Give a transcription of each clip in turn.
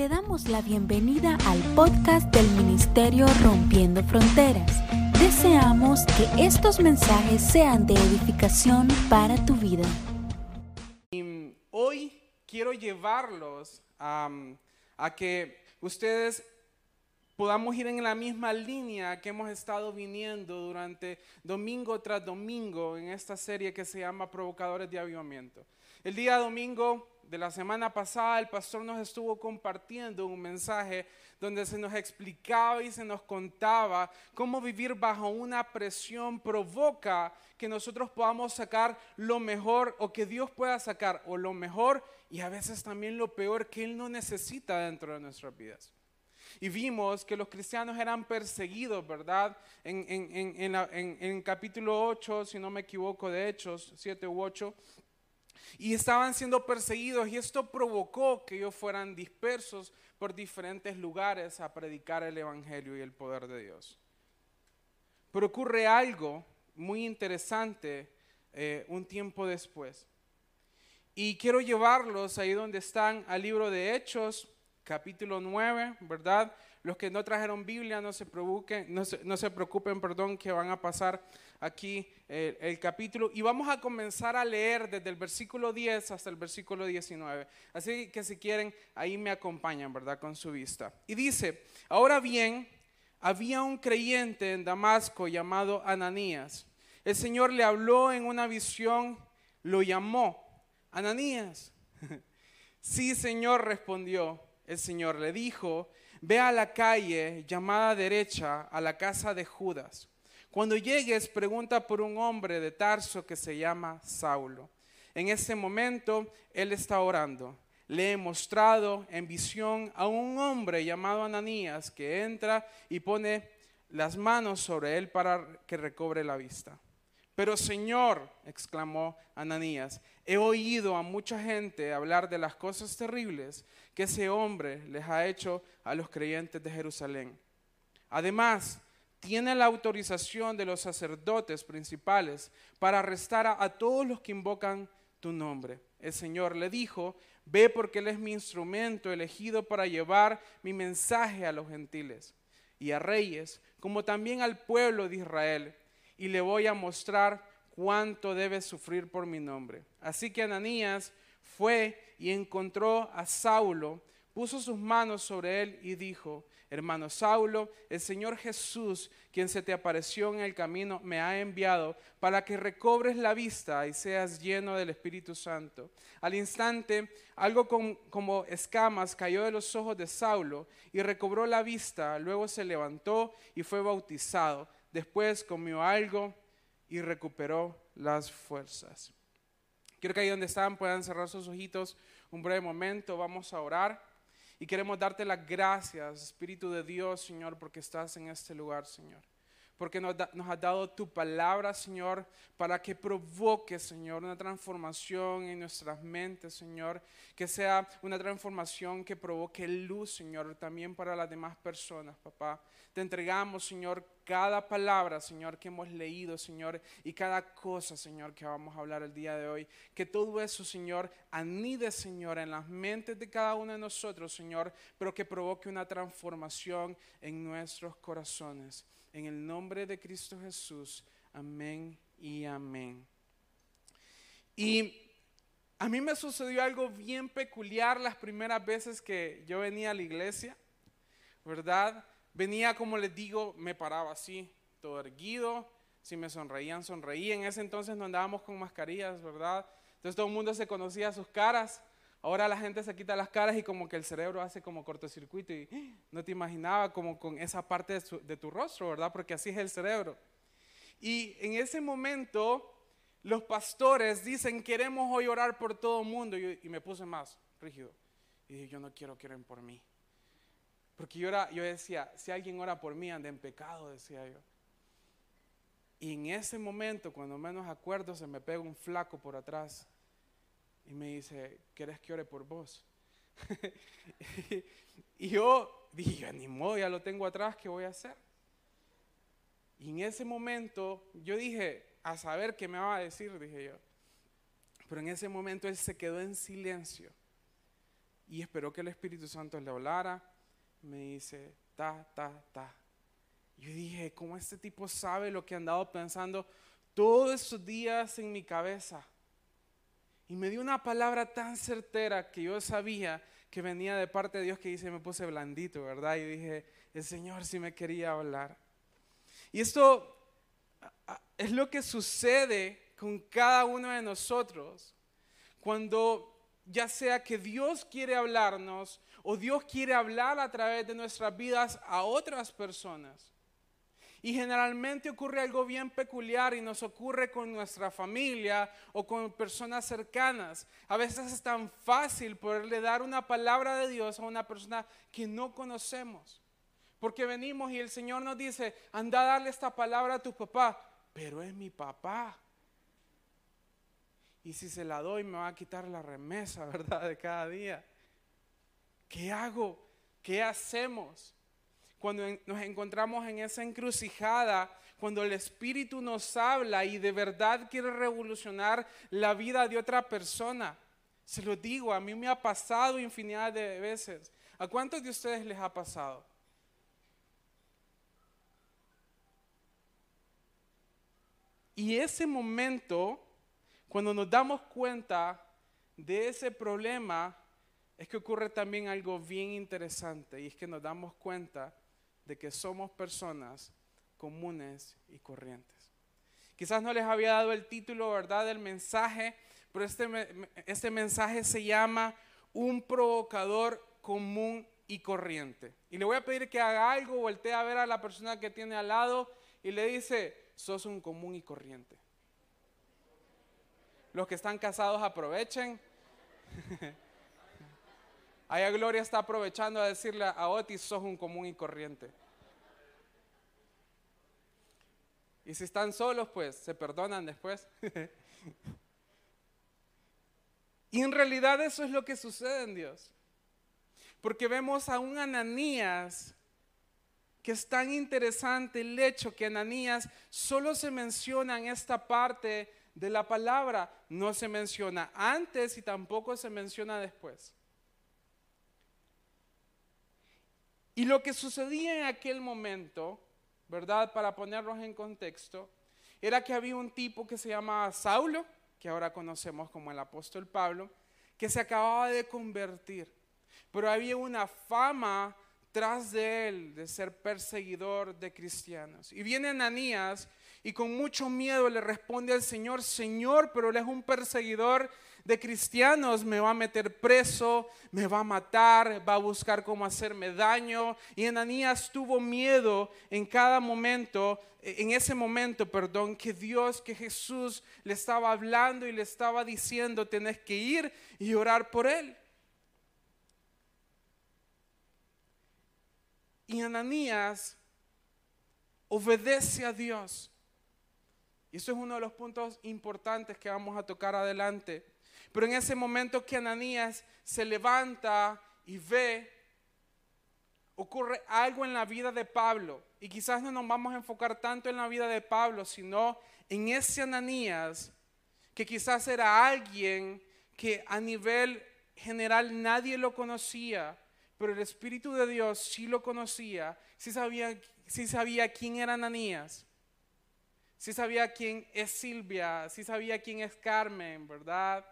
Te damos la bienvenida al podcast del Ministerio Rompiendo Fronteras. Deseamos que estos mensajes sean de edificación para tu vida. Y hoy quiero llevarlos a, a que ustedes podamos ir en la misma línea que hemos estado viniendo durante domingo tras domingo en esta serie que se llama Provocadores de Avivamiento. El día domingo de la semana pasada el pastor nos estuvo compartiendo un mensaje donde se nos explicaba y se nos contaba cómo vivir bajo una presión provoca que nosotros podamos sacar lo mejor o que Dios pueda sacar o lo mejor y a veces también lo peor que Él no necesita dentro de nuestras vidas. Y vimos que los cristianos eran perseguidos, ¿verdad? En, en, en, en capítulo 8, si no me equivoco, de Hechos 7 u 8, y estaban siendo perseguidos y esto provocó que ellos fueran dispersos por diferentes lugares a predicar el Evangelio y el poder de Dios. Pero ocurre algo muy interesante eh, un tiempo después. Y quiero llevarlos ahí donde están al libro de Hechos, capítulo 9, ¿verdad? Los que no trajeron Biblia no se no se, no se preocupen perdón, que van a pasar aquí el, el, capítulo y vamos a comenzar a leer desde el versículo 10 hasta el versículo 19. Así que si quieren, ahí me acompañan, ¿verdad? Con su vista. Y dice, ahora bien, había un creyente en Damasco llamado Ananías. El Señor le habló en una visión, lo llamó, Ananías. sí, Señor, respondió. El Señor le dijo, ve a la calle llamada derecha a la casa de Judas cuando llegues, pregunta por un hombre de Tarso que se llama Saulo. En ese momento, él está orando. Le he mostrado en visión a un hombre llamado Ananías que entra y pone las manos sobre él para que recobre la vista. Pero Señor, exclamó Ananías, he oído a mucha gente hablar de las cosas terribles que ese hombre les ha hecho a los creyentes de Jerusalén. Además, tiene la autorización de los sacerdotes principales para arrestar a, todos los que invocan tu nombre. El Señor le dijo, ve porque Él es mi instrumento elegido para llevar mi mensaje a los gentiles y a reyes, como también al pueblo de Israel, y le voy a mostrar cuánto debe sufrir por mi nombre. Así que Ananías fue y encontró a Saulo, puso sus manos sobre él y dijo, hermano Saulo, el Señor Jesús, quien se te apareció en el camino, me ha enviado para que recobres la vista y seas lleno del Espíritu Santo. Al instante, algo como escamas cayó de los ojos de Saulo y recobró la vista. Luego se levantó y fue bautizado. Después comió algo y recuperó las fuerzas. Quiero que ahí donde están puedan cerrar sus ojitos un breve momento. Vamos a orar. Y queremos darte las gracias, Espíritu de Dios, Señor, porque estás en este lugar, Señor. Porque nos, has dado tu palabra, Señor, para que provoque, Señor, una transformación en nuestras mentes, Señor. Que sea una transformación que provoque luz, Señor, también para las demás personas, papá. Te entregamos, Señor, cada palabra, Señor, que hemos leído, Señor, y cada cosa, Señor, que vamos a hablar el día de hoy. Que todo eso, Señor, anide, Señor, en las mentes de cada uno de nosotros, Señor, pero que provoque una transformación en nuestros corazones. En el nombre de Cristo Jesús, amén y amén. Y a mí me sucedió algo bien peculiar las primeras veces que yo venía a la iglesia, ¿verdad? Venía, como les digo, me paraba así, todo erguido. Si me sonreían, sonreía. En ese entonces no andábamos con mascarillas, ¿verdad? Entonces todo el mundo se conocía sus caras. Ahora la gente se quita las caras y como que el cerebro hace como cortocircuito y no te imaginaba como con esa parte de, tu rostro, ¿verdad? Porque así es el cerebro. Y en ese momento los pastores dicen, queremos hoy orar por todo el mundo. Y, y me puse más rígido. Y dije, yo no quiero que oren por mí. Porque yo, era, yo decía, si alguien ora por mí, anda en pecado, decía yo. Y en ese momento, cuando menos acuerdo, se me pega un flaco por atrás y me dice, ¿quieres que ore por vos? y yo dije, ni modo, ya lo tengo atrás, ¿qué voy a hacer? Y en ese momento yo dije, a saber qué me va a decir, dije yo. Pero en ese momento él se quedó en silencio. y esperó que el Espíritu Santo le hablara. Me dice, ta, ta, ta. Yo dije, ¿cómo este tipo sabe lo que he andado pensando todos esos días en mi cabeza? Y me dio una palabra tan certera que yo sabía que venía de parte de Dios que dice, me puse blandito, ¿verdad? Y dije, el Señor sí me quería hablar. Y esto es lo que sucede con cada uno de nosotros cuando ya sea que Dios quiere hablarnos o Dios quiere hablar a través de nuestras vidas a otras personas. Y generalmente ocurre algo bien peculiar y nos ocurre con nuestra familia o con personas cercanas. A veces es tan fácil poderle dar una palabra de Dios a una persona que no conocemos. Porque venimos y el Señor nos dice, anda a darle esta palabra a tu papá, pero es mi papá. Y si se la doy me va a quitar la remesa, ¿verdad? De cada día. ¿Qué hago? ¿Qué hacemos? Cuando nos encontramos en esa encrucijada, cuando el Espíritu nos habla y de verdad quiere revolucionar la vida de otra persona. Se lo digo, a mí me ha pasado infinidad de veces. ¿A cuántos de ustedes les ha pasado? Y ese momento cuando nos damos cuenta de ese problema, es que ocurre también algo bien interesante y es que nos damos cuenta de que somos personas comunes y corrientes. Quizás no les había dado el título, ¿verdad?, del mensaje, pero este, este mensaje se llama Un provocador común y corriente. Y le voy a pedir que haga algo, voltee a ver a la persona que tiene al lado y le dice, sos un común y corriente. Los que están casados aprovechen. Allá Gloria está aprovechando a decirle a Otis, sos un común y corriente. Y si están solos, pues se perdonan después. y en realidad eso es lo que sucede en Dios. Porque vemos a un Ananías que es tan interesante el hecho que Ananías solo se menciona en esta parte de la palabra no se menciona antes y tampoco se menciona después. Y lo que sucedía en aquel momento, ¿verdad? Para ponernos en contexto, era que había un tipo que se llamaba Saulo, que ahora conocemos como el apóstol Pablo, que se acababa de convertir. Pero había una fama tras de él de ser perseguidor de cristianos. Y viene Ananías y con mucho miedo le responde al Señor, Señor, pero él es un perseguidor de cristianos, me va a meter preso, me va a matar, va a buscar cómo hacerme daño. Y Ananías tuvo miedo en cada momento, en ese momento, perdón, que Dios, que Jesús le estaba hablando y le estaba diciendo, tenés que ir y orar por él. Y Ananías obedece a Dios. Y eso es uno de los puntos importantes que vamos a tocar adelante. Pero en ese momento que Ananías se levanta y ve, ocurre algo en la vida de Pablo. Y quizás no nos vamos a enfocar tanto en la vida de Pablo, sino en ese Ananías, que quizás era alguien que a nivel general nadie lo conocía, pero el Espíritu de Dios sí lo conocía, sí sabía, sí sabía quién era Ananías si sabía quién es Silvia, si sabía quién es Carmen, ¿verdad?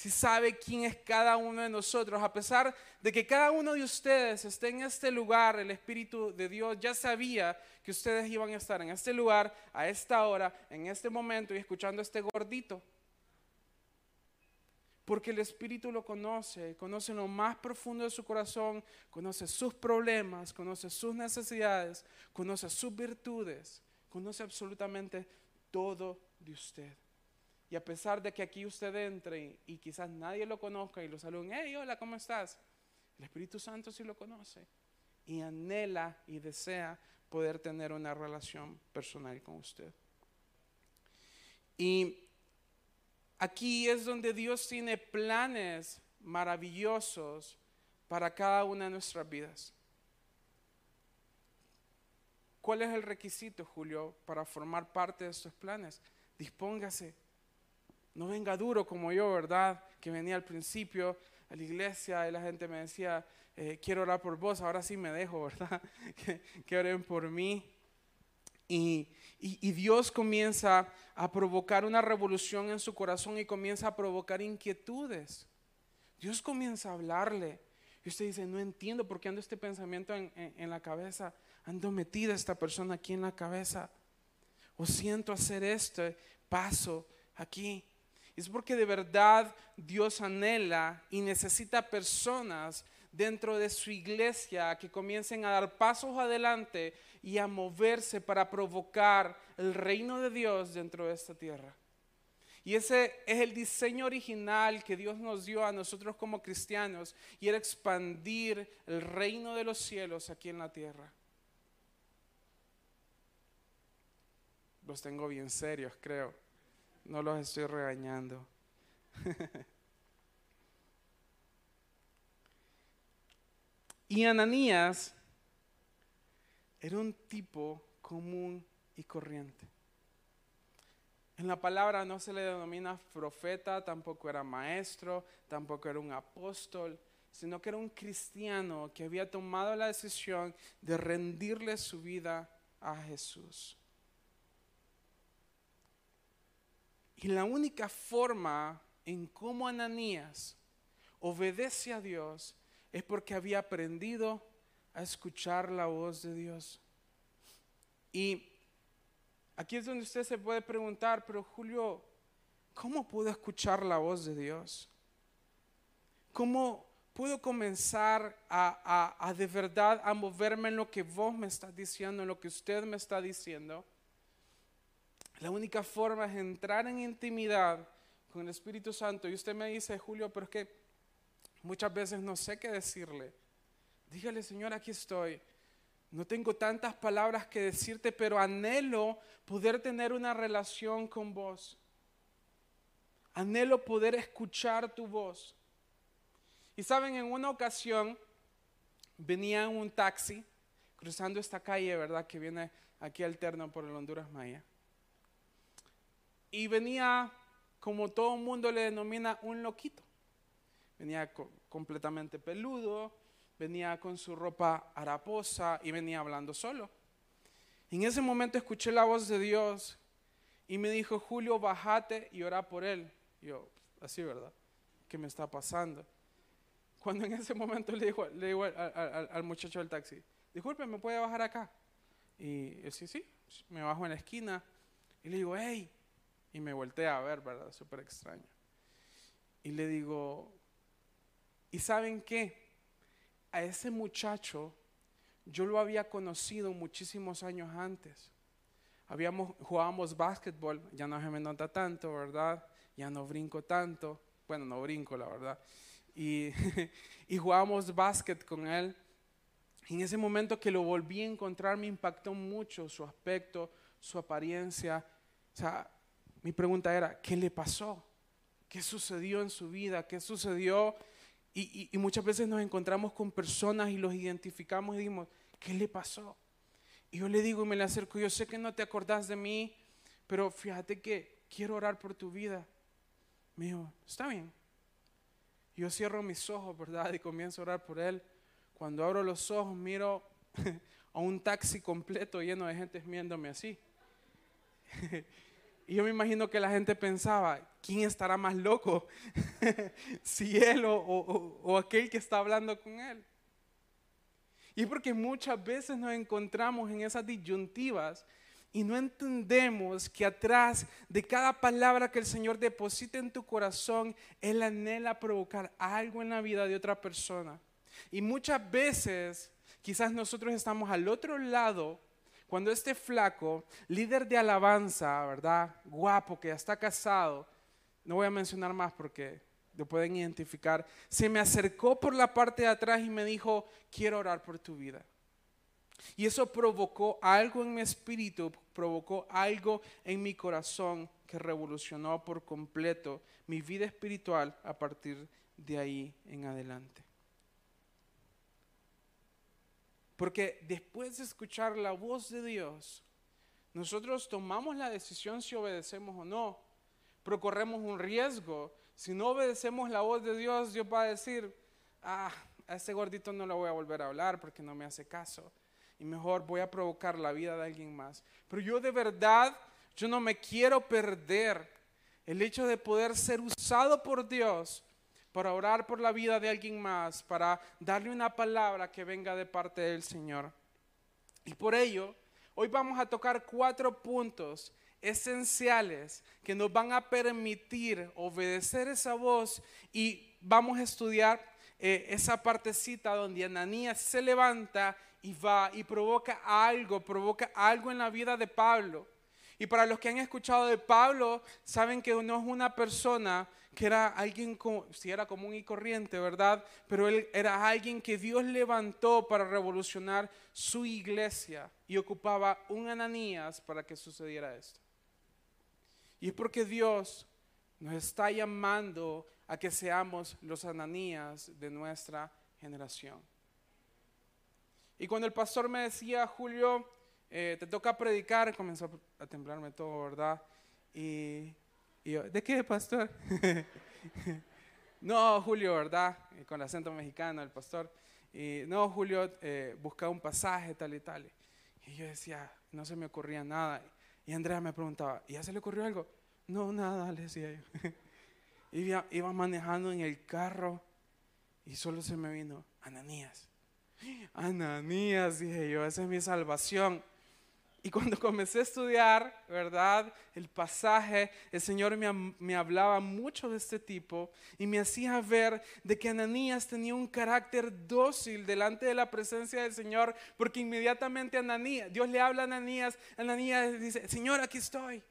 Si sabe quién es cada uno de nosotros. A pesar de que cada uno de ustedes esté en este lugar, el Espíritu de Dios ya sabía que ustedes iban a estar en este lugar, a esta hora, en este momento y escuchando este gordito. Porque el Espíritu lo conoce, conoce lo más profundo de su corazón, conoce sus problemas, conoce sus necesidades, conoce sus virtudes conoce absolutamente todo de usted. Y a pesar de que aquí usted entre y, quizás nadie lo conozca y lo saluden, hey, hola, ¿cómo estás? El Espíritu Santo sí lo conoce y anhela y desea poder tener una relación personal con usted. Y aquí es donde Dios tiene planes maravillosos para cada una de nuestras vidas. ¿Cuál es el requisito, Julio, para formar parte de estos planes? Dispóngase. No venga duro como yo, ¿verdad? Que venía al principio. a la iglesia y la gente me decía, eh, quiero orar por vos, ahora sí me dejo, ¿verdad? que, oren por mí. Y, y, Dios comienza a provocar una revolución en su corazón y comienza a provocar inquietudes. Dios comienza a hablarle. Y usted dice, no entiendo por qué ando este pensamiento en, en la cabeza. Ando metida esta persona aquí en la cabeza. O siento hacer este paso aquí. Es porque de verdad Dios anhela y necesita personas dentro de su iglesia que comiencen a dar pasos adelante y a moverse para provocar el reino de Dios dentro de esta tierra. Y ese es el diseño original que Dios nos dio a nosotros como cristianos y era expandir el reino de los cielos aquí en la tierra. Los tengo bien serios, creo. No los estoy regañando. y Ananías era un tipo común y corriente. En la palabra no se le denomina profeta, tampoco era maestro, tampoco era un apóstol, sino que era un cristiano que había tomado la decisión de rendirle su vida a Jesús. Y la única forma en cómo Ananías obedece a Dios es porque había aprendido a escuchar la voz de Dios. Y aquí es donde usted se puede preguntar, pero Julio, ¿cómo puedo escuchar la voz de Dios? ¿Cómo puedo comenzar a, a, de verdad a moverme en lo que vos me estás diciendo, en lo que usted me está diciendo? La única forma es entrar en intimidad con el Espíritu Santo. Y usted me dice, Julio, pero es que muchas veces no sé qué decirle. Dígale, Señor, aquí estoy. No tengo tantas palabras que decirte, pero anhelo poder tener una relación con vos. Anhelo poder escuchar tu voz. Y saben, en una ocasión venía un taxi cruzando esta calle, ¿verdad? Que viene aquí alterno por el Honduras Maya. Y venía, como todo el mundo le denomina, un loquito. Venía completamente peludo, venía con su ropa haraposa y venía hablando solo. En ese momento escuché la voz de Dios y me dijo, Julio, bájate y ora por él. yo, así, ¿verdad? ¿Qué me está pasando? Cuando en ese momento le digo, le digo al, muchacho del taxi, disculpe, ¿me puede bajar acá? Y yo, sí, sí, me bajo en la esquina y le digo, hey, y me volteé a ver, ¿verdad? Súper extraño. Y le digo, ¿y saben qué? A ese muchacho yo lo había conocido muchísimos años antes. Habíamos, jugábamos básquetbol, ya no se me nota tanto, ¿verdad? Ya no brinco tanto. Bueno, no brinco, la verdad. Y, y jugábamos básquet con él. En ese momento que lo volví a encontrar me impactó mucho su aspecto, su apariencia. O sea, mi pregunta era, ¿qué le pasó? ¿Qué sucedió en su vida? ¿Qué sucedió? Y, muchas veces nos encontramos con personas y los identificamos y decimos, ¿qué le pasó? Y yo le digo y me le acerco, yo sé que no te acordás de mí, pero fíjate que quiero orar por tu vida. Me dijo, está bien. Yo cierro mis ojos, ¿verdad? Y comienzo a orar por él. Cuando abro los ojos, miro a un taxi completo lleno de gente viéndome así. Y yo me imagino que la gente pensaba, ¿quién estará más loco? si él o, aquel que está hablando con él. Y porque muchas veces nos encontramos en esas disyuntivas y no entendemos que atrás de cada palabra que el Señor deposita en tu corazón, Él anhela provocar algo en la vida de otra persona. Y muchas veces quizás nosotros estamos al otro lado cuando este flaco, líder de alabanza, ¿verdad? Guapo, que ya está casado, no voy a mencionar más porque lo pueden identificar, se me acercó por la parte de atrás y me dijo, quiero orar por tu vida. Y eso provocó algo en mi espíritu, provocó algo en mi corazón que revolucionó por completo mi vida espiritual a partir de ahí en adelante. Porque después de escuchar la voz de Dios, nosotros tomamos la decisión si obedecemos o no, pero corremos un riesgo Si no obedecemos la voz de Dios, Dios va a decir, ah, a ese gordito no le voy a volver a hablar porque no me hace caso. Y mejor voy a provocar la vida de alguien más. Pero yo de verdad, yo no me quiero perder el hecho de poder ser usado por Dios para orar por la vida de alguien más, para darle una palabra que venga de parte del Señor. Y por ello, hoy vamos a tocar cuatro puntos esenciales que nos van a permitir obedecer esa voz y vamos a estudiar eh, esa partecita donde Ananías se levanta y va y provoca algo, provoca algo en la vida de Pablo. Y para los que han escuchado de Pablo, saben que no es una persona que era alguien, si era común y corriente, ¿verdad? Pero él era alguien que Dios levantó para revolucionar su iglesia y ocupaba un Ananías para que sucediera esto. Y es porque Dios nos está llamando a que seamos los Ananías de nuestra generación. Y cuando el pastor me decía, Julio, eh, te toca predicar, comenzó a temblarme todo, ¿verdad? Y, yo, ¿de qué, pastor? no, Julio, ¿verdad? con el acento mexicano, el pastor. Y no, Julio, eh, busca un pasaje, tal y tal. Y yo decía, no se me ocurría nada. Y Andrea me preguntaba, ¿y ya se le ocurrió algo? No, nada, le decía yo. iba, iba manejando en el carro y solo se me vino, Ananías. Ananías, dije yo, esa es mi salvación. Y cuando comencé a estudiar, ¿verdad? El pasaje, el Señor me, me, hablaba mucho de este tipo y me hacía ver de que Ananías tenía un carácter dócil delante de la presencia del Señor, porque inmediatamente Ananías, Dios le habla a Ananías, Ananías dice, Señor, aquí estoy.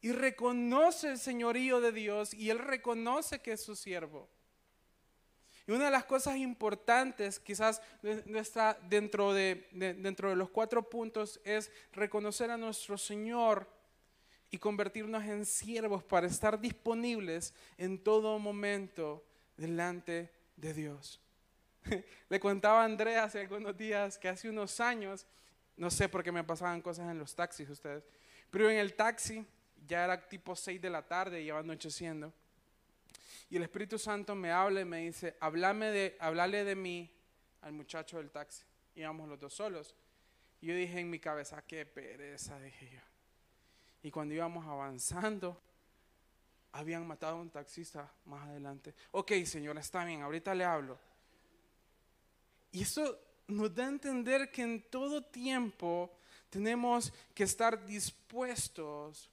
Y reconoce el señorío de Dios y él reconoce que es su siervo. Y una de las cosas importantes, quizás nuestra, dentro, de, dentro de los cuatro puntos, es reconocer a nuestro Señor y convertirnos en siervos para estar disponibles en todo momento delante de Dios. Le contaba a Andrea hace algunos días que hace unos años, no sé por qué me pasaban cosas en los taxis ustedes, pero en el taxi ya era tipo 6 de la tarde y iba anocheciendo. Y el Espíritu Santo me habla y me dice, háblame de, háblale de mí al muchacho del taxi. Íbamos los dos solos. Y yo dije en mi cabeza, qué pereza, dije yo. Y cuando íbamos avanzando, habían matado a un taxista más adelante. Ok, señor, está bien, ahorita le hablo. Y eso nos da a entender que en todo tiempo tenemos que estar dispuestos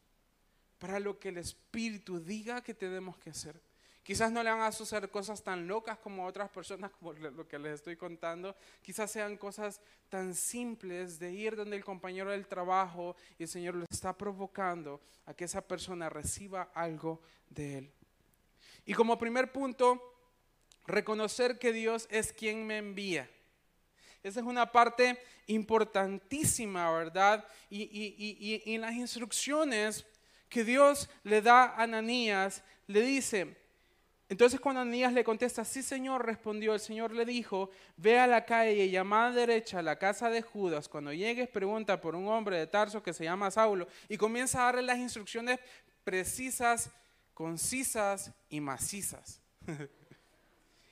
para lo que el Espíritu diga que tenemos que hacer. Quizás no le van a suceder cosas tan locas como otras personas, como lo que les estoy contando. Quizás sean cosas tan simples de ir donde el compañero del trabajo y el Señor lo está provocando a que esa persona reciba algo de Él. Y como primer punto, reconocer que Dios es quien me envía. Esa es una parte importantísima, ¿verdad? Y, y, y en las instrucciones que Dios le da a Ananías, le dice, entonces cuando Ananías le contesta, sí Señor, respondió, el Señor le dijo, ve a la calle y llama a derecha a la casa de Judas, cuando llegues pregunta por un hombre de Tarso que se llama Saulo y comienza a darle las instrucciones precisas, concisas y macizas.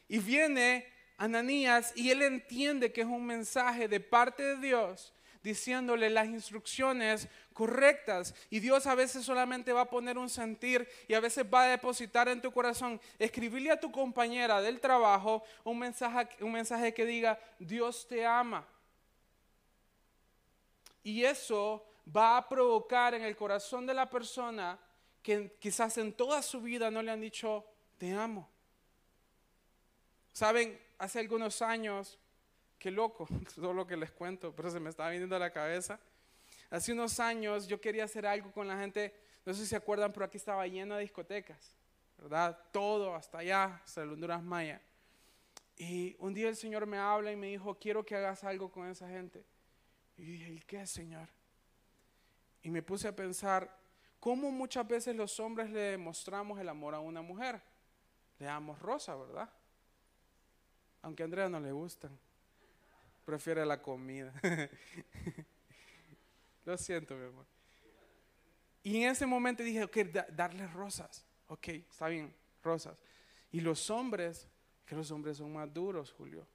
y viene Ananías y él entiende que es un mensaje de parte de Dios diciéndole las instrucciones correctas. Y Dios a veces solamente va a poner un sentir y a veces va a depositar en tu corazón, escribirle a tu compañera del trabajo un mensaje, un mensaje que diga, Dios te ama. Y eso va a provocar en el corazón de la persona que quizás en toda su vida no le han dicho, te amo. Saben, hace algunos años Qué loco, todo lo que les cuento, pero se me estaba viniendo a la cabeza. Hace unos años yo quería hacer algo con la gente, no sé si se acuerdan, pero aquí estaba lleno de discotecas, ¿verdad? Todo, hasta allá, hasta el Honduras Maya. Y un día el Señor me habla y me dijo, quiero que hagas algo con esa gente. Y dije, ¿y qué, Señor? Y me puse a pensar, ¿cómo muchas veces los hombres le demostramos el amor a una mujer? Le damos rosa, ¿verdad? Aunque a Andrea no le gustan prefiere la comida. Lo siento, mi amor. Y en ese momento dije, ok, darle rosas. Ok, está bien. rosas. Y los hombres, que los hombres son más duros, Julio.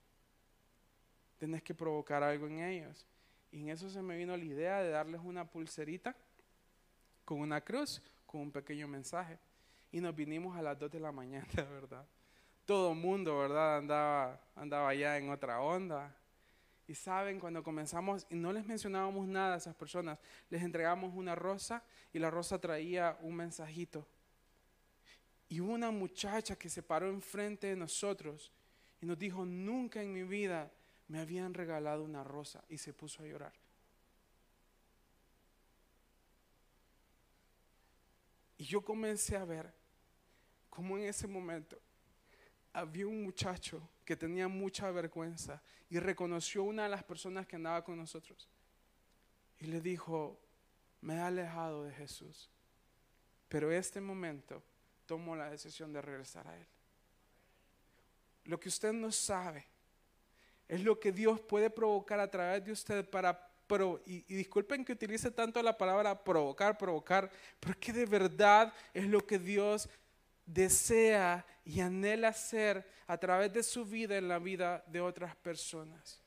Tienes que provocar algo en ellos. Y en eso se me vino la idea de darles una pulserita con una cruz, con un pequeño mensaje. Y nos vinimos a las 2 de la mañana, ¿verdad? Todo mundo, ¿verdad? Andaba, andaba allá en otra onda. Y saben, cuando comenzamos, y no les mencionábamos nada a esas personas, les entregamos una rosa y la rosa traía un mensajito. Y hubo una muchacha que se paró enfrente de nosotros y nos dijo, nunca en mi vida me habían regalado una rosa y se puso a llorar. Y yo comencé a ver cómo en ese momento había un muchacho que tenía mucha vergüenza y reconoció una de las personas que andaba con nosotros. Y le dijo, me he alejado de Jesús, pero este momento tomo la decisión de regresar a Él. Lo que usted no sabe es lo que Dios puede provocar a través de usted para y, y, disculpen que utilice tanto la palabra provocar, provocar, pero es que de verdad es lo que Dios desea y anhela hacer a través de su vida en la vida de otras personas.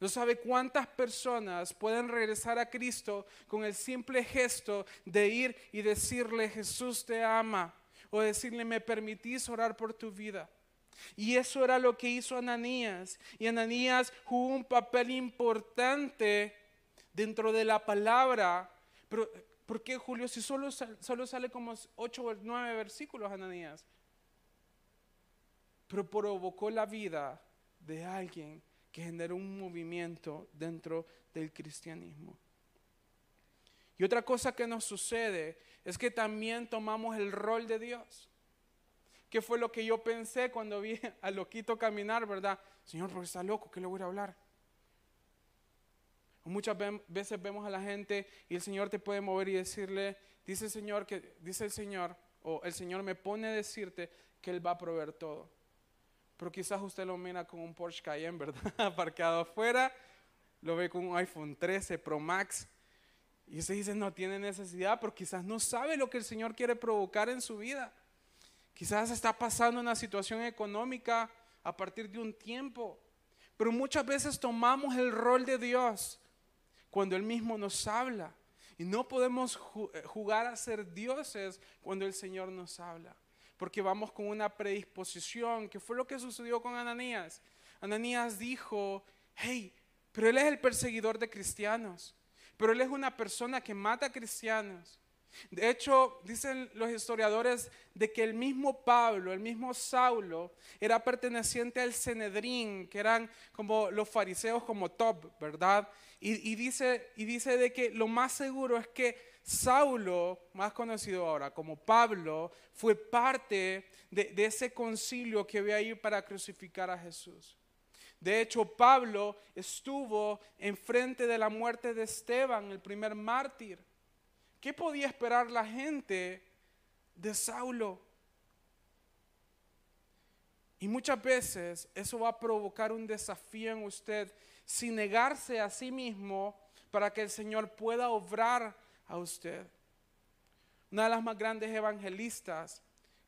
No sabe cuántas personas pueden regresar a Cristo con el simple gesto de ir y decirle Jesús te ama o decirle me permitís orar por tu vida. Y eso era lo que hizo Ananías. Y Ananías jugó un papel importante dentro de la palabra. Pero, ¿por qué Julio? Si solo, solo sale como ocho o nueve versículos, Ananías. Pero provocó la vida de alguien que generó un movimiento dentro del cristianismo. Y otra cosa que nos sucede es que también tomamos el rol de Dios. ¿Qué fue lo que yo pensé cuando vi al loquito caminar, verdad? Señor, porque está loco, ¿qué le voy a hablar? Muchas veces vemos a la gente y el Señor te puede mover y decirle, dice el Señor que dice el Señor o el Señor me pone a decirte que él va a proveer todo. Pero quizás usted lo mira con un Porsche Cayenne, ¿verdad? Aparcado afuera, lo ve con un iPhone 13 Pro Max y usted dice, no tiene necesidad, pero quizás no sabe lo que el Señor quiere provocar en su vida. Quizás está pasando una situación económica a partir de un tiempo. Pero muchas veces tomamos el rol de Dios cuando Él mismo nos habla. Y no podemos eh, jugar a ser dioses cuando el Señor nos habla. Porque vamos con una predisposición, que fue lo que sucedió con Ananías. Ananías dijo, hey, pero él es el perseguidor de cristianos. Pero él es una persona que mata cristianos. De hecho, dicen los historiadores de que el mismo Pablo, el mismo Saulo, era perteneciente al Cenedrín, que eran como los fariseos como top, ¿verdad? Y, dice, y dice de que lo más seguro es que Saulo, más conocido ahora como Pablo, fue parte de, de ese concilio que había ahí para crucificar a Jesús. De hecho, Pablo estuvo enfrente de la muerte de Esteban, el primer mártir. ¿Qué podía esperar la gente de Saulo? Y muchas veces eso va a provocar un desafío en usted sin negarse a sí mismo para que el Señor pueda obrar a usted. Una de las más grandes evangelistas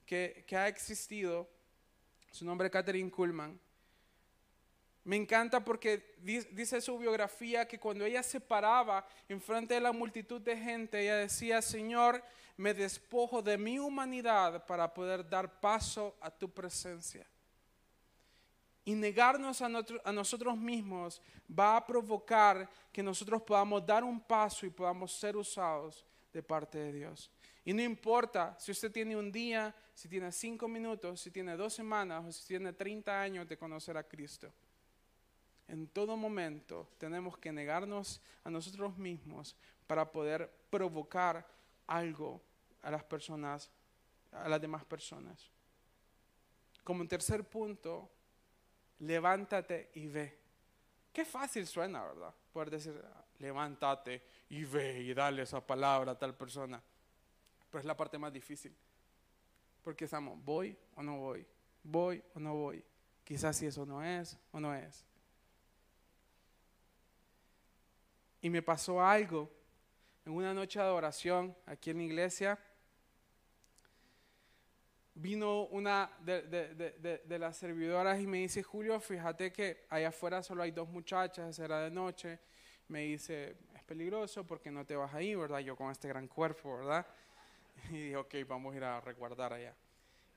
que, ha existido, su nombre es Catherine Kuhlman, me encanta porque dice su biografía que cuando ella se paraba en frente de la multitud de gente, ella decía, Señor, me despojo de mi humanidad para poder dar paso a tu presencia. Y negarnos a, a nosotros mismos va a provocar que nosotros podamos dar un paso y podamos ser usados de parte de Dios. Y no importa si usted tiene un día, si tiene cinco minutos, si tiene dos semanas o si tiene 30 años de conocer a Cristo en todo momento tenemos que negarnos a nosotros mismos para poder provocar algo a las personas, a las demás personas. Como tercer punto, levántate y ve. Qué fácil suena, ¿verdad? Poder decir, levántate y ve y dale esa palabra a tal persona. Pero es la parte más difícil. Porque estamos, voy o no voy, voy o no voy. Quizás si eso no es o no es. Y me pasó algo en una noche de adoración aquí en la iglesia. vino una de, las servidoras y me dice, Julio, fíjate que allá afuera solo hay dos muchachas, era de noche. Me dice, es peligroso porque no te vas ahí, ¿verdad? Yo con este gran cuerpo, ¿verdad? Y dije, ok, vamos a ir a resguardar allá.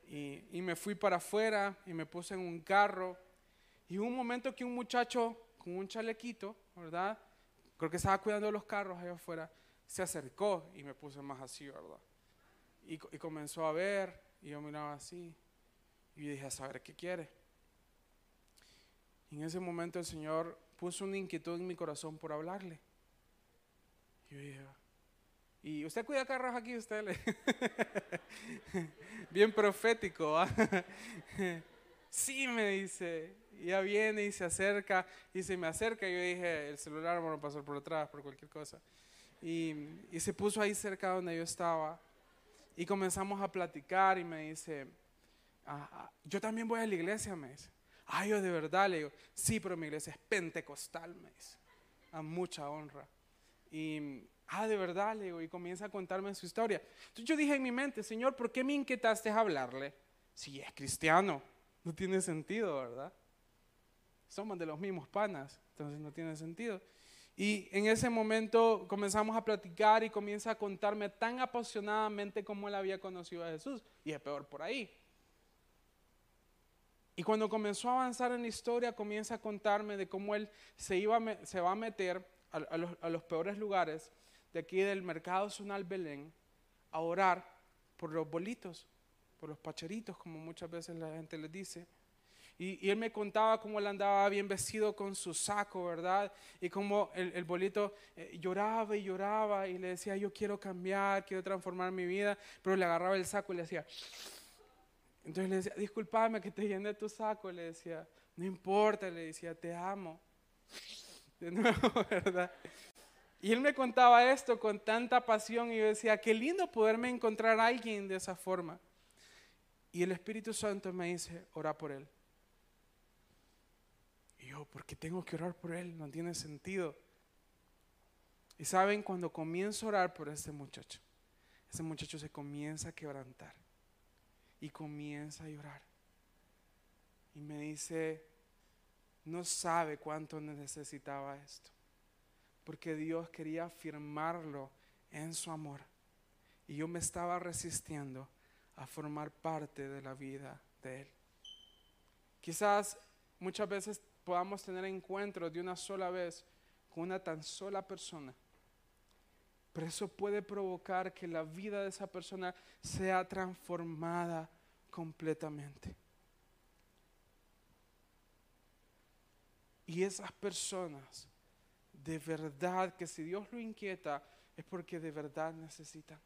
Y, y me fui para afuera y me puse en un carro. Y hubo un momento que un muchacho con un chalequito, ¿verdad? Creo que estaba cuidando los carros allá afuera, se acercó y me puse más así, ¿verdad? Y, y comenzó a ver, y yo miraba así, y dije, a saber qué quiere. Y en ese momento el Señor puso una inquietud en mi corazón por hablarle. Y yo dije, ¿y usted cuida carros aquí? Usted le... Bien profético, sí, me dice. Y ya viene y se acerca, y se me acerca, y yo dije, el celular me a pasar por atrás, por cualquier cosa. Y, se puso ahí cerca donde yo estaba. Y comenzamos a platicar y me dice, ah, ah, yo también voy a la iglesia, me dice. Ay, yo de verdad le digo, sí, pero mi iglesia es pentecostal, me dice. A mucha honra. Y, ah, de verdad le digo, y comienza a contarme su historia. Entonces yo dije en mi mente, Señor, ¿por qué me inquietaste a hablarle? Si es cristiano, no tiene sentido, ¿verdad? Somos de los mismos panas, entonces no tiene sentido. Y en ese momento comenzamos a platicar y comienza a contarme tan apasionadamente como él había conocido a Jesús. Y es peor por ahí. Y cuando comenzó a avanzar en la historia, comienza a contarme de cómo él se, iba se va a meter a, los, a, los, peores lugares de aquí del mercado Zonal Belén a orar por los bolitos, por los pacheritos, como muchas veces la gente les dice. Y, él me contaba cómo él andaba bien vestido con su saco, ¿verdad? Y cómo el, bolito eh, lloraba y lloraba y le decía, yo quiero cambiar, quiero transformar mi vida, pero le agarraba el saco y le decía, entonces le decía, discúlpame que te llene tu saco, le decía, no importa, le decía, te amo. De nuevo, ¿verdad? Y él me contaba esto con tanta pasión y yo decía, qué lindo poderme encontrar a alguien de esa forma. Y el Espíritu Santo me dice, ora por él. Y yo, ¿por qué tengo que orar por él? No tiene sentido. Y saben, cuando comienzo a orar por este muchacho, ese muchacho se comienza a quebrantar y comienza a llorar. Y me dice, no sabe cuánto necesitaba esto, porque Dios quería afirmarlo en su amor. Y yo me estaba resistiendo a formar parte de la vida de Él. Quizás muchas veces podamos tener encuentros de una sola vez con una tan sola persona. Pero eso puede provocar que la vida de esa persona sea transformada completamente. Y esas personas, de verdad, que si Dios lo inquieta, es porque de verdad necesitan.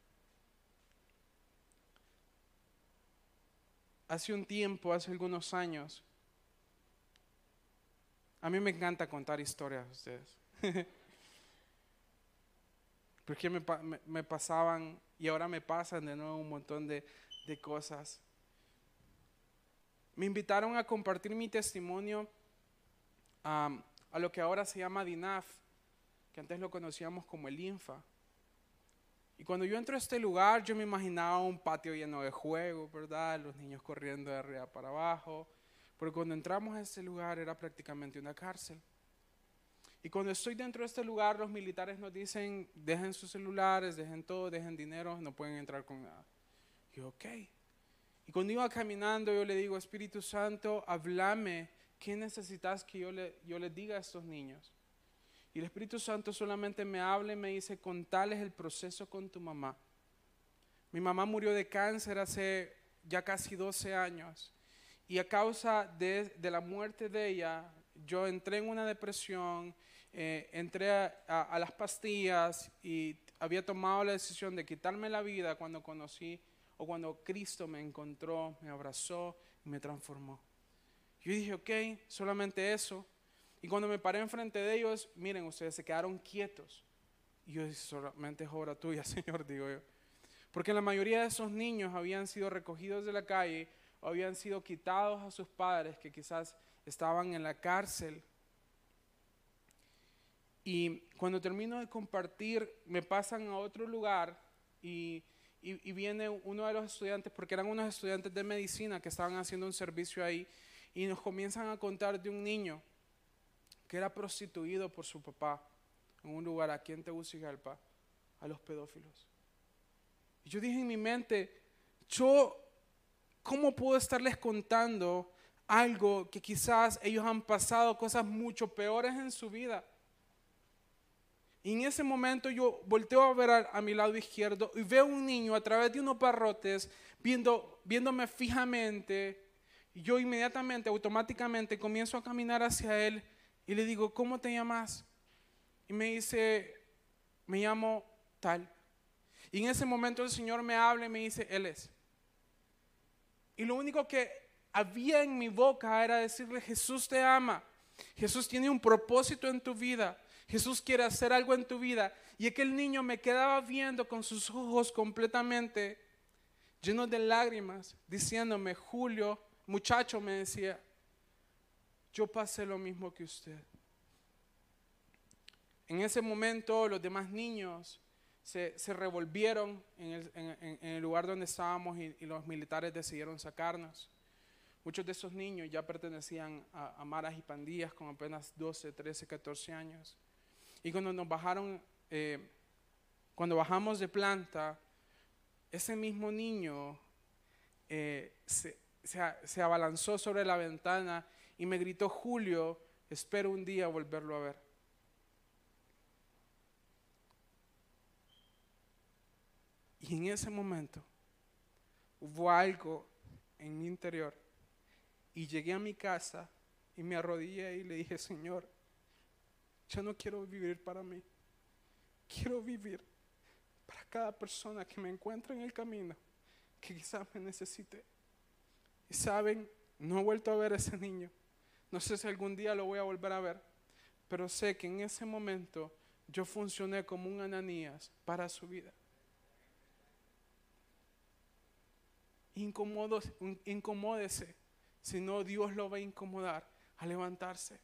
Hace un tiempo, hace algunos años, a mí me encanta contar historias a ustedes. Porque me, pasaban y ahora me pasan de nuevo un montón de, cosas. Me invitaron a compartir mi testimonio a lo que ahora se llama DINAF, que antes lo conocíamos como el INFA. Y cuando yo entro a este lugar, yo me imaginaba un patio lleno de juegos, ¿verdad? Los niños corriendo de arriba para abajo, porque cuando entramos a este lugar era prácticamente una cárcel. Y cuando estoy dentro de este lugar, los militares nos dicen, dejen sus celulares, dejen todo, dejen dinero, no pueden entrar con nada. Yo, ok. Y cuando iba caminando, yo le digo, Espíritu Santo, háblame, ¿qué necesitas que yo le, yo les diga a estos niños? Y el Espíritu Santo solamente me habla y me dice, contales el proceso con tu mamá. Mi mamá murió de cáncer hace ya casi 12 años. Y a causa de, la muerte de ella, yo entré en una depresión, eh, entré a, las pastillas y había tomado la decisión de quitarme la vida cuando conocí o cuando Cristo me encontró, me abrazó y me transformó. Yo dije, ok, solamente eso. Y cuando me paré enfrente de ellos, miren, ustedes se quedaron quietos. Y yo solamente es obra tuya, Señor, digo yo. Porque la mayoría de esos niños habían sido recogidos de la calle habían sido quitados a sus padres que quizás estaban en la cárcel. Y cuando termino de compartir, me pasan a otro lugar y, y, viene uno de los estudiantes, porque eran unos estudiantes de medicina que estaban haciendo un servicio ahí, y nos comienzan a contar de un niño que era prostituido por su papá en un lugar aquí en Tegucigalpa a los pedófilos. Y yo dije en mi mente, yo, ¿cómo puedo estarles contando algo que quizás ellos han pasado cosas mucho peores en su vida? Y en ese momento yo volteo a ver a, mi lado izquierdo y veo un niño a través de unos barrotes viendo, viéndome fijamente. Y yo inmediatamente, automáticamente comienzo a caminar hacia él y le digo, ¿cómo te llamas? Y me dice, me llamo tal. Y en ese momento el Señor me habla y me dice, Él es. Y lo único que había en mi boca era decirle, Jesús te ama. Jesús tiene un propósito en tu vida. Jesús quiere hacer algo en tu vida. Y aquel niño me quedaba viendo con sus ojos completamente llenos de lágrimas, diciéndome, Julio, muchacho, me decía, yo pasé lo mismo que usted. En ese momento los demás niños se, revolvieron en el, lugar donde estábamos y, los militares decidieron sacarnos. Muchos de esos niños ya pertenecían a, maras y pandillas con apenas 12, 13, 14 años. Y cuando nos bajaron, eh, cuando bajamos de planta, ese mismo niño eh, se, se, abalanzó sobre la ventana y me gritó, Julio, espero un día volverlo a ver. Y en ese momento hubo algo en mi interior y llegué a mi casa y me arrodillé y le dije, Señor, yo no quiero vivir para mí. Quiero vivir para cada persona que me encuentre en el camino, que quizás me necesite. Y saben, no he vuelto a ver a ese niño. No sé si algún día lo voy a volver a ver, pero sé que en ese momento yo funcioné como un Ananías para su vida. incomódese, si no Dios lo va a incomodar a levantarse.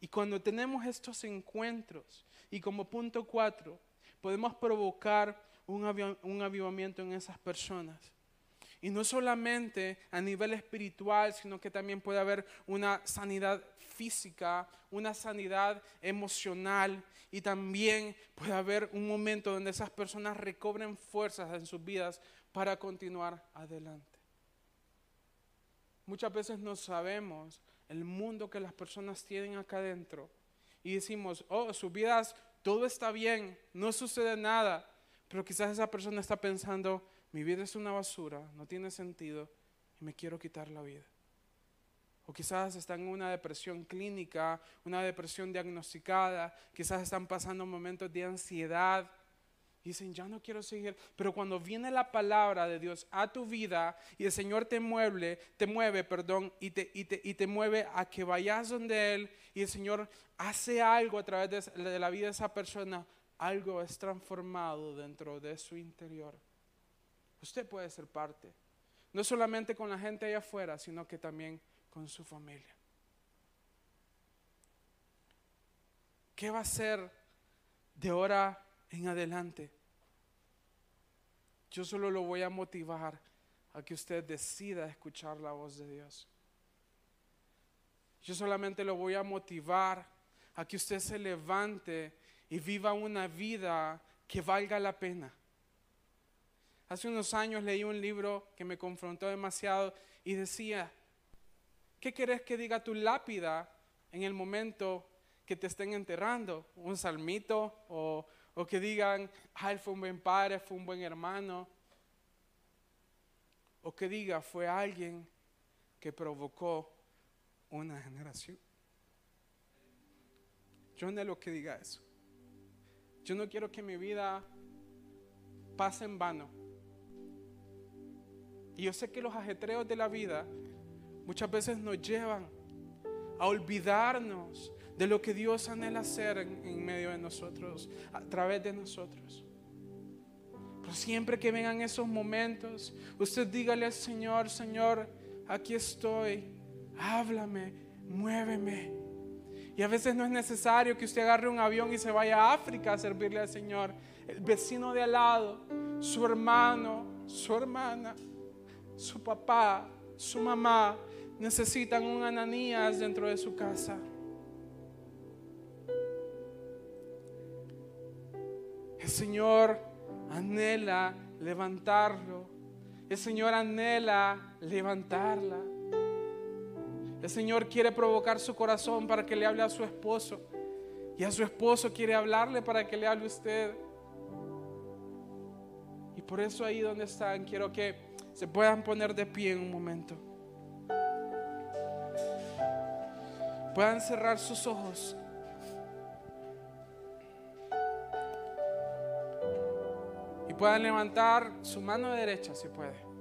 Y cuando tenemos estos encuentros, y como punto cuatro, podemos provocar un avivamiento en esas personas. Y no solamente a nivel espiritual, sino que también puede haber una sanidad física, una sanidad emocional y también puede haber un momento donde esas personas recobren fuerzas en sus vidas para continuar adelante. Muchas veces no sabemos el mundo que las personas tienen acá adentro y decimos, oh, sus vidas, todo está bien, no sucede nada, pero quizás esa persona está pensando, mi vida es una basura, no tiene sentido y me quiero quitar la vida. O quizás están en una depresión clínica, una depresión diagnosticada, quizás están pasando momentos de ansiedad, dicen, ya no quiero seguir. Pero cuando viene la palabra de Dios a tu vida y el Señor te mueve, te mueve, perdón, y te, y te, y te mueve a que vayas donde Él y el Señor hace algo a través de, de la vida de esa persona, algo es transformado dentro de su interior. Usted puede ser parte, no solamente con la gente allá afuera, sino que también con su familia. ¿Qué va a ser de ahora en adelante. Yo solo lo voy a motivar a que usted decida escuchar la voz de Dios. Yo solamente lo voy a motivar a que usted se levante y viva una vida que valga la pena. Hace unos años leí un libro que me confrontó demasiado y decía, ¿qué querés que diga tu lápida en el momento que te estén enterrando? ¿Un salmito o o que digan, ah, él fue un buen padre, fue un buen hermano. O que diga, fue alguien que provocó una generación. Yo no lo que diga eso. Yo no quiero que mi vida pase en vano. Y yo sé que los ajetreos de la vida muchas veces nos llevan a olvidarnos de lo que Dios anhela hacer en, medio de nosotros, a través de nosotros. Pero siempre que vengan esos momentos, usted dígale al Señor, Señor, aquí estoy, háblame, muéveme. Y a veces no es necesario que usted agarre un avión y se vaya a África a servirle al Señor. El vecino de al lado, su hermano, su hermana, su papá, su mamá, necesitan un Ananías dentro de su casa. El Señor anhela levantarlo. El Señor anhela levantarla. El Señor quiere provocar su corazón para que le hable a su esposo. Y a su esposo quiere hablarle para que le hable a usted. Y por eso ahí donde están, quiero que se puedan poner de pie en un momento. Puedan cerrar sus ojos. Y puedan levantar su mano derecha si puede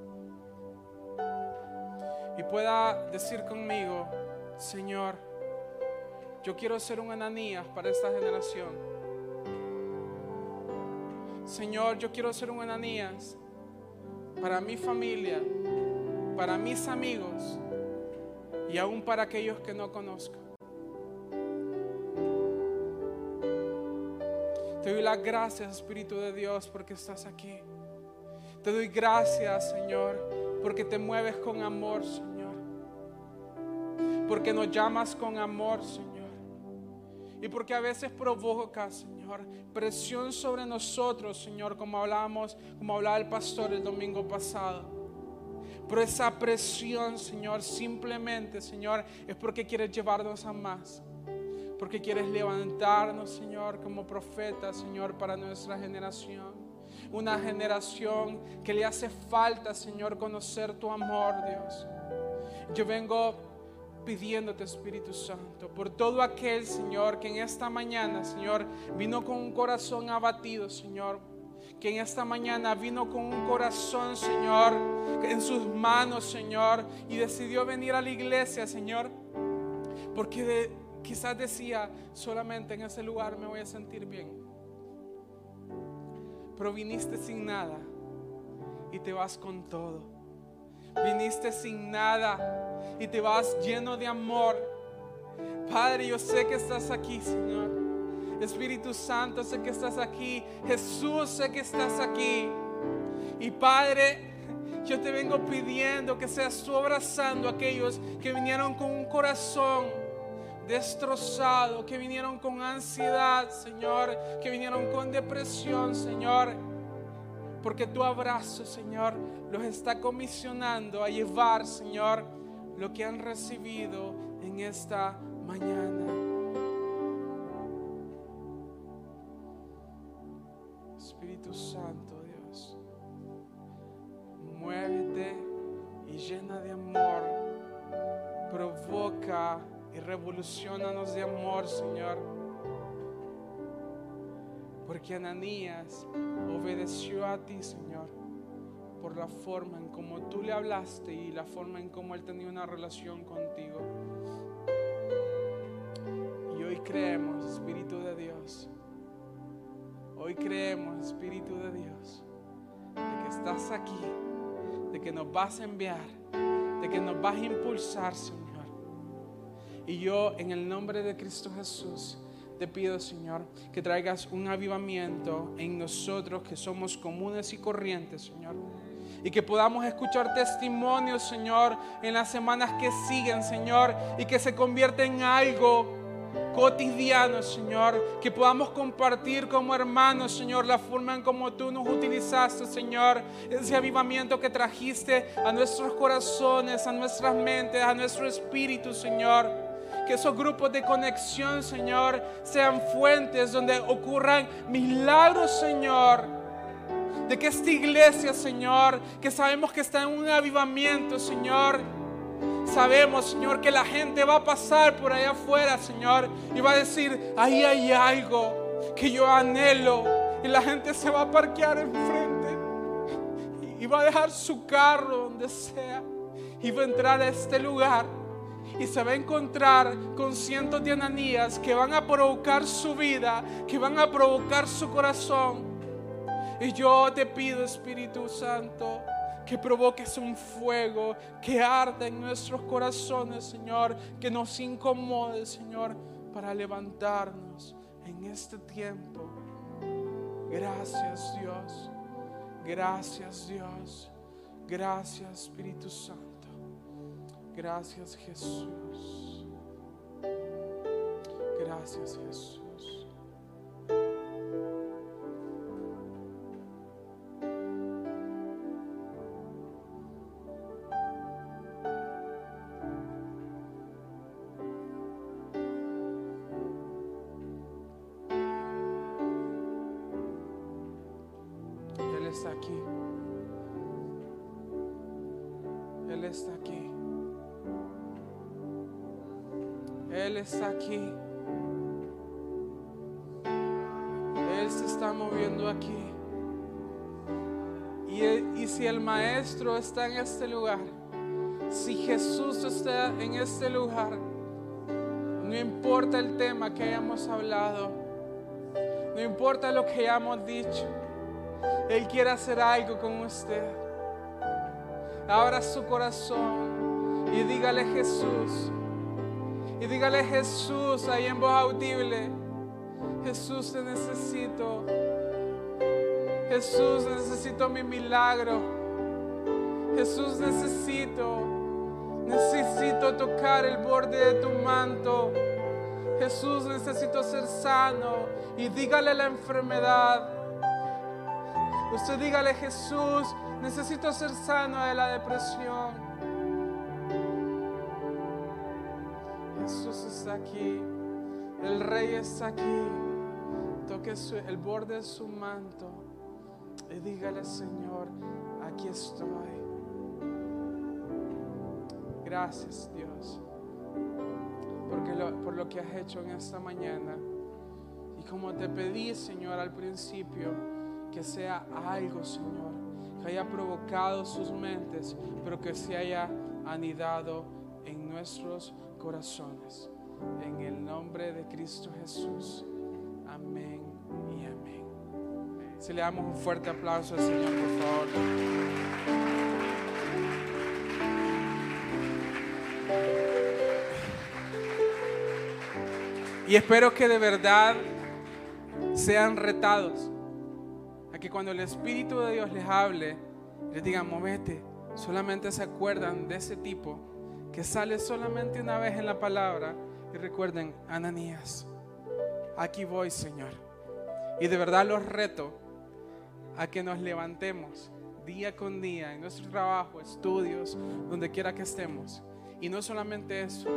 y pueda decir conmigo, Señor, yo quiero ser un Ananías para esta generación. Señor, yo quiero ser un Ananías para mi familia, para mis amigos y aún para aquellos que no conozco. Te doy las gracias, Espíritu de Dios, porque estás aquí. Te doy gracias, Señor porque te mueves con amor, Señor. Porque nos llamas con amor, Señor. Y porque a veces provoca, Señor, presión sobre nosotros, Señor, como hablábamos, como hablaba el pastor el domingo pasado. Pero esa presión, Señor, simplemente, Señor, es porque quieres llevarnos a más. Porque quieres levantarnos, Señor, como profetas, Señor, para nuestra generación una generación que le hace falta, Señor, conocer tu amor, Dios. Yo vengo pidiéndote, Espíritu Santo, por todo aquel, Señor, que en esta mañana, Señor, vino con un corazón abatido, Señor. Que en esta mañana vino con un corazón, Señor, en sus manos, Señor, y decidió venir a la iglesia, Señor, porque quizás decía, solamente en ese lugar me voy a sentir bien pero viniste sin nada y te vas con todo. Viniste sin nada y te vas lleno de amor. Padre, yo sé que estás aquí, Señor. Espíritu Santo, sé que estás aquí. Jesús, sé que estás aquí. Y Padre, yo te vengo pidiendo que seas tú abrazando a aquellos que vinieron con un corazón destrozado, que vinieron con ansiedad, Señor, que vinieron con depresión, Señor. Porque tu abrazo, Señor, los está comisionando a llevar, Señor, lo que han recibido en esta mañana. Espíritu Santo, Dios, muévete y llena de amor, provoca y revolucionanos de amor, Señor. Porque Ananías obedeció a ti, Señor, por la forma en como tú le hablaste y la forma en cómo él tenía una relación contigo. Y hoy creemos, Espíritu de Dios. Hoy creemos, Espíritu de Dios, de que estás aquí, de que nos vas a enviar, de que nos vas a impulsar, Señor y yo en el nombre de Cristo Jesús te pido, Señor, que traigas un avivamiento en nosotros que somos comunes y corrientes, Señor. Y que podamos escuchar testimonios, Señor, en las semanas que siguen, Señor, y que se convierta en algo cotidiano, Señor, que podamos compartir como hermanos, Señor, la forma en como tú nos utilizaste, Señor, ese avivamiento que trajiste a nuestros corazones, a nuestras mentes, a nuestro espíritu, Señor. Que esos grupos de conexión, Señor, sean fuentes donde ocurran milagros, Señor. De que esta iglesia, Señor, que sabemos que está en un avivamiento, Señor. Sabemos, Señor, que la gente va a pasar por allá afuera, Señor, y va a decir, ahí hay algo que yo anhelo. Y la gente se va a parquear enfrente y va a dejar su carro donde sea y va a entrar a este lugar y se va a encontrar con cientos de ananías que van a provocar su vida, que van a provocar su corazón. Y yo te pido, Espíritu Santo, que provoques un fuego que arda en nuestros corazones, Señor, que nos incomode, Señor, para levantarnos en este tiempo. Gracias Dios. Gracias Dios. Gracias Espíritu Santo. Gracias Jesús. Gracias Jesús. Está aquí. Él se está moviendo aquí. Y, y si el Maestro está en este lugar, si Jesús está en este lugar, no importa el tema que hayamos hablado, no importa lo que hayamos dicho, Él quiere hacer algo con usted. Abra su corazón y dígale Jesús. Y dígale Jesús ahí en voz audible. Jesús te necesito. Jesús necesito mi milagro. Jesús necesito. Necesito tocar el borde de tu manto. Jesús necesito ser sano. Y dígale la enfermedad. Usted dígale Jesús, necesito ser sano de la depresión. El rey está aquí. Toque el borde de su manto y dígale, Señor, aquí estoy. Gracias, Dios, porque por lo que has hecho en esta mañana. Y como te pedí, Señor, al principio, que sea algo, Señor, que haya provocado sus mentes, pero que se haya anidado en nuestros corazones. En el nombre de Cristo Jesús. Amén y amén. Si le damos un fuerte aplauso al Señor, por favor. Y espero que de verdad sean retados a que cuando el Espíritu de Dios les hable, les digan, movete, solamente se acuerdan de ese tipo que sale solamente una vez en la palabra y recuerden, Ananías, aquí voy, Señor. Y de verdad los reto a que nos levantemos día con día en nuestro trabajo, estudios, donde quiera que estemos. Y no solamente eso,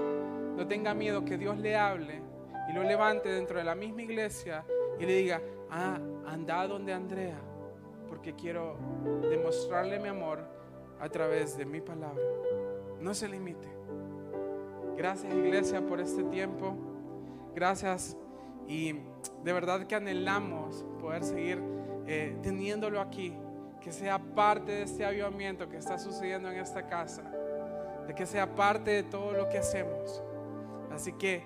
no tenga miedo que Dios le hable y lo levante dentro de la misma iglesia y le diga, ah, anda donde Andrea, porque quiero demostrarle mi amor a través de mi palabra. No se limite. Gracias iglesia por este tiempo. Gracias y de verdad que anhelamos poder seguir eh, teniéndolo aquí, que sea parte de este avivamiento que está sucediendo en esta casa, de que sea parte de todo lo que hacemos. Así que